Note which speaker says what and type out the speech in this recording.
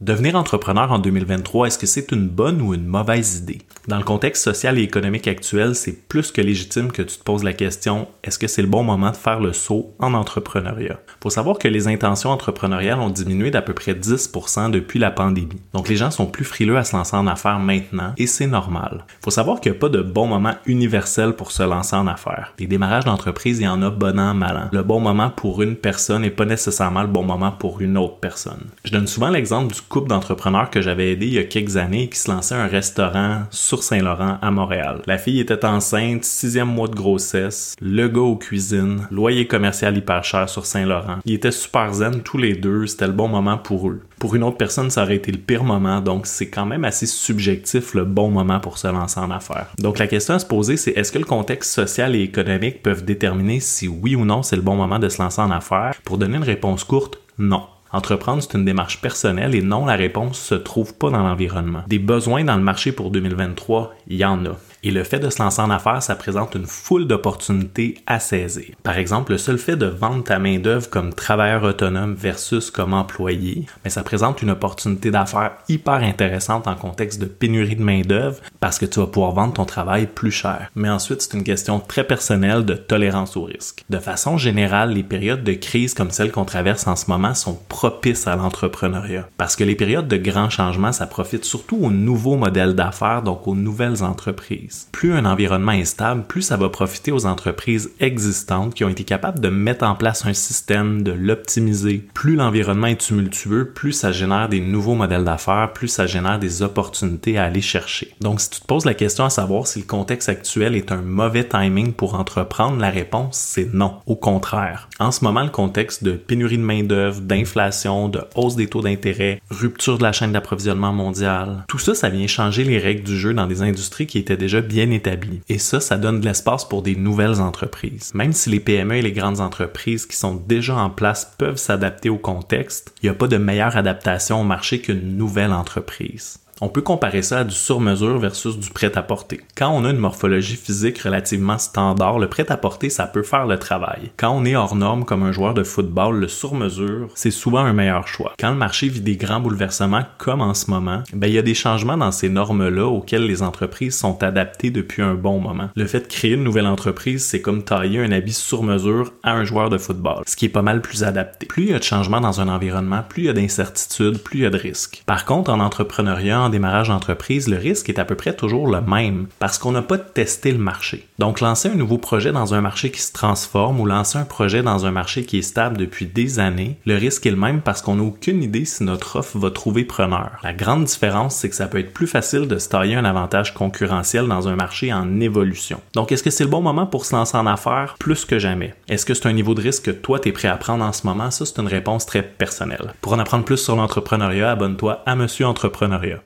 Speaker 1: Devenir entrepreneur en 2023, est-ce que c'est une bonne ou une mauvaise idée? Dans le contexte social et économique actuel, c'est plus que légitime que tu te poses la question est-ce que c'est le bon moment de faire le saut en entrepreneuriat? Faut savoir que les intentions entrepreneuriales ont diminué d'à peu près 10% depuis la pandémie. Donc les gens sont plus frileux à se lancer en affaires maintenant et c'est normal. Faut savoir qu'il n'y a pas de bon moment universel pour se lancer en affaires. Les démarrages d'entreprise, il y en a bon an, mal an. Le bon moment pour une personne n'est pas nécessairement le bon moment pour une autre personne. Je donne souvent l'exemple du couple d'entrepreneurs que j'avais aidé il y a quelques années qui se lançait un restaurant sur Saint-Laurent à Montréal. La fille était enceinte, sixième mois de grossesse, le gars aux cuisines, loyer commercial hyper cher sur Saint-Laurent. Ils étaient super zen tous les deux, c'était le bon moment pour eux. Pour une autre personne, ça aurait été le pire moment, donc c'est quand même assez subjectif le bon moment pour se lancer en affaires. Donc la question à se poser, c'est est-ce que le contexte social et économique peuvent déterminer si oui ou non c'est le bon moment de se lancer en affaires? Pour donner une réponse courte, non. Entreprendre, c'est une démarche personnelle et non, la réponse se trouve pas dans l'environnement. Des besoins dans le marché pour 2023, il y en a. Et le fait de se lancer en affaires, ça présente une foule d'opportunités à saisir. Par exemple, le seul fait de vendre ta main-d'œuvre comme travailleur autonome versus comme employé, mais ça présente une opportunité d'affaires hyper intéressante en contexte de pénurie de main-d'œuvre parce que tu vas pouvoir vendre ton travail plus cher. Mais ensuite, c'est une question très personnelle de tolérance au risque. De façon générale, les périodes de crise comme celle qu'on traverse en ce moment sont propices à l'entrepreneuriat parce que les périodes de grands changements, ça profite surtout aux nouveaux modèles d'affaires, donc aux nouvelles entreprises. Plus un environnement est stable, plus ça va profiter aux entreprises existantes qui ont été capables de mettre en place un système, de l'optimiser. Plus l'environnement est tumultueux, plus ça génère des nouveaux modèles d'affaires, plus ça génère des opportunités à aller chercher. Donc si tu te poses la question à savoir si le contexte actuel est un mauvais timing pour entreprendre, la réponse c'est non. Au contraire. En ce moment, le contexte de pénurie de main-d'œuvre, d'inflation, de hausse des taux d'intérêt, rupture de la chaîne d'approvisionnement mondiale, tout ça, ça vient changer les règles du jeu dans des industries qui étaient déjà bien établi. Et ça, ça donne de l'espace pour des nouvelles entreprises. Même si les PME et les grandes entreprises qui sont déjà en place peuvent s'adapter au contexte, il n'y a pas de meilleure adaptation au marché qu'une nouvelle entreprise. On peut comparer ça à du sur-mesure versus du prêt-à-porter. Quand on a une morphologie physique relativement standard, le prêt-à-porter, ça peut faire le travail. Quand on est hors norme comme un joueur de football, le sur-mesure, c'est souvent un meilleur choix. Quand le marché vit des grands bouleversements comme en ce moment, ben, il y a des changements dans ces normes-là auxquelles les entreprises sont adaptées depuis un bon moment. Le fait de créer une nouvelle entreprise, c'est comme tailler un habit sur-mesure à un joueur de football, ce qui est pas mal plus adapté. Plus il y a de changements dans un environnement, plus il y a d'incertitudes, plus il y a de risques. Par contre, en entrepreneuriat, démarrage d'entreprise, le risque est à peu près toujours le même parce qu'on n'a pas testé le marché. Donc, lancer un nouveau projet dans un marché qui se transforme ou lancer un projet dans un marché qui est stable depuis des années, le risque est le même parce qu'on n'a aucune idée si notre offre va trouver preneur. La grande différence, c'est que ça peut être plus facile de se tailler un avantage concurrentiel dans un marché en évolution. Donc, est-ce que c'est le bon moment pour se lancer en affaires? Plus que jamais. Est-ce que c'est un niveau de risque que toi, tu es prêt à prendre en ce moment? Ça, c'est une réponse très personnelle. Pour en apprendre plus sur l'entrepreneuriat, abonne-toi à Monsieur Entrepreneuriat.